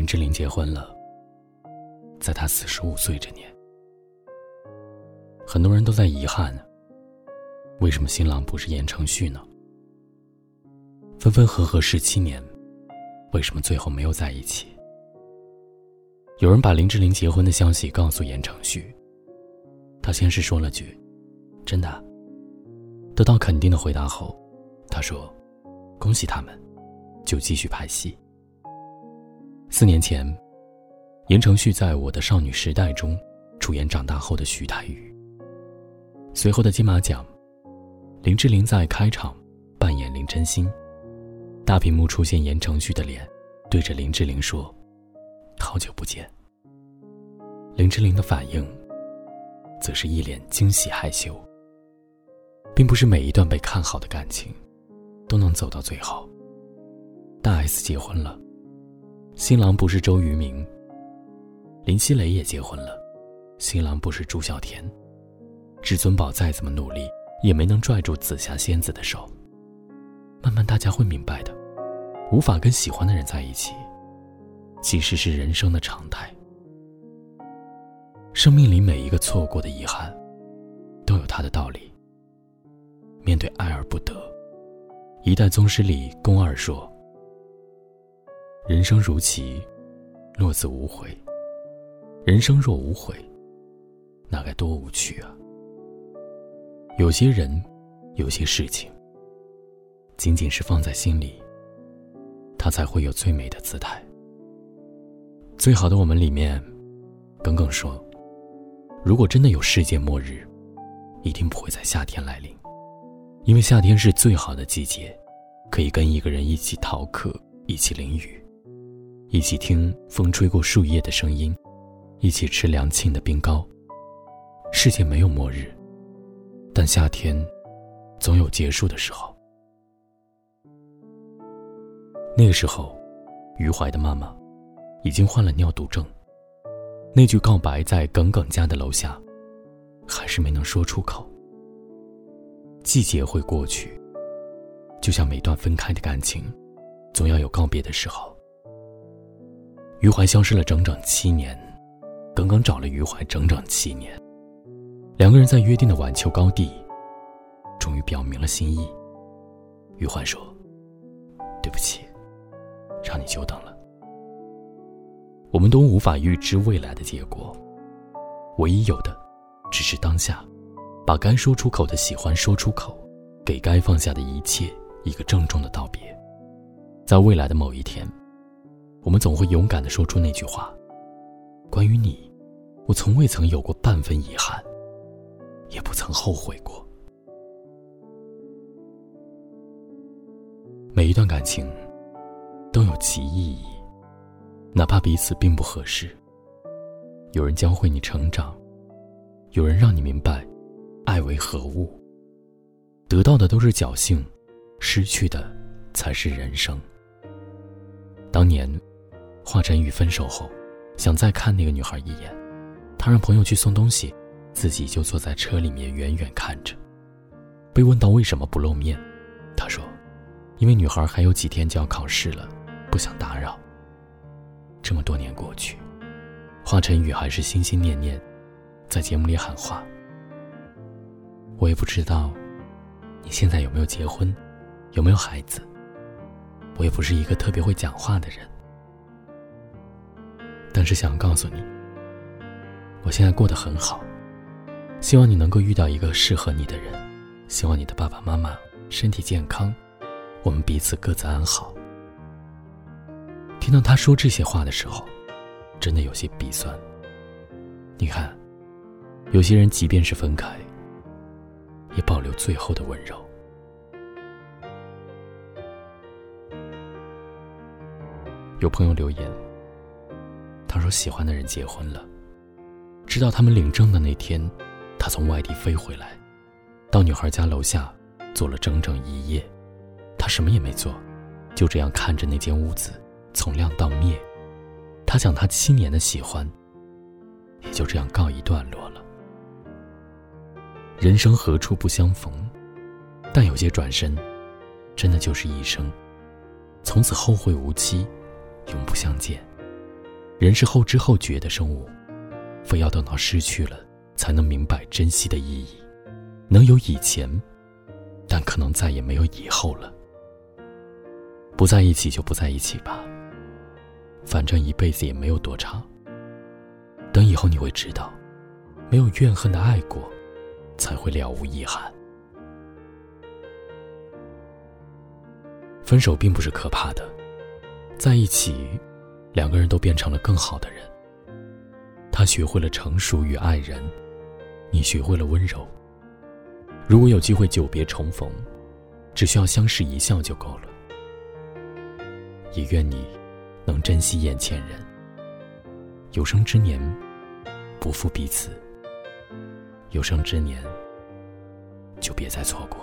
林志玲结婚了，在她四十五岁这年，很多人都在遗憾：为什么新郎不是言承旭呢？分分合合十七年，为什么最后没有在一起？有人把林志玲结婚的消息告诉言承旭，他先是说了句：“真的。”得到肯定的回答后，他说：“恭喜他们，就继续拍戏。”四年前，言承旭在我的少女时代中出演长大后的徐太宇。随后的金马奖，林志玲在开场扮演林真心，大屏幕出现言承旭的脸，对着林志玲说：“好久不见。”林志玲的反应，则是一脸惊喜害羞。并不是每一段被看好的感情，都能走到最后。大 S 结婚了。新郎不是周渝民，林熙蕾也结婚了，新郎不是朱孝天，至尊宝再怎么努力，也没能拽住紫霞仙子的手。慢慢大家会明白的，无法跟喜欢的人在一起，其实是人生的常态。生命里每一个错过的遗憾，都有它的道理。面对爱而不得，一代宗师里宫二说。人生如棋，落子无悔。人生若无悔，那该多无趣啊！有些人，有些事情，仅仅是放在心里，它才会有最美的姿态。最好的我们里面，耿耿说：“如果真的有世界末日，一定不会在夏天来临，因为夏天是最好的季节，可以跟一个人一起逃课，一起淋雨。”一起听风吹过树叶的声音，一起吃凉沁的冰糕。世界没有末日，但夏天总有结束的时候。那个时候，余淮的妈妈已经患了尿毒症。那句告白在耿耿家的楼下，还是没能说出口。季节会过去，就像每段分开的感情，总要有告别的时候。余淮消失了整整七年，耿耿找了余淮整整七年。两个人在约定的晚秋高地，终于表明了心意。余淮说：“对不起，让你久等了。”我们都无法预知未来的结果，唯一有的，只是当下，把该说出口的喜欢说出口，给该放下的一切一个郑重的道别。在未来的某一天。我们总会勇敢的说出那句话：“关于你，我从未曾有过半分遗憾，也不曾后悔过。”每一段感情都有其意义，哪怕彼此并不合适。有人教会你成长，有人让你明白爱为何物。得到的都是侥幸，失去的才是人生。当年。华晨宇分手后，想再看那个女孩一眼，他让朋友去送东西，自己就坐在车里面远远看着。被问到为什么不露面，他说：“因为女孩还有几天就要考试了，不想打扰。”这么多年过去，华晨宇还是心心念念，在节目里喊话。我也不知道，你现在有没有结婚，有没有孩子。我也不是一个特别会讲话的人。但是想告诉你，我现在过得很好。希望你能够遇到一个适合你的人，希望你的爸爸妈妈身体健康，我们彼此各自安好。听到他说这些话的时候，真的有些鼻酸。你看，有些人即便是分开，也保留最后的温柔。有朋友留言。他说：“喜欢的人结婚了，直到他们领证的那天，他从外地飞回来，到女孩家楼下坐了整整一夜。他什么也没做，就这样看着那间屋子从亮到灭。他想他七年的喜欢，也就这样告一段落了。人生何处不相逢，但有些转身，真的就是一生，从此后会无期，永不相见。”人是后知后觉的生物，非要等到失去了，才能明白珍惜的意义。能有以前，但可能再也没有以后了。不在一起就不在一起吧，反正一辈子也没有多长。等以后你会知道，没有怨恨的爱过，才会了无遗憾。分手并不是可怕的，在一起，两个人都变成了更好的人。他学会了成熟与爱人，你学会了温柔。如果有机会久别重逢，只需要相视一笑就够了。也愿你能珍惜眼前人，有生之年不负彼此。有生之年就别再错过。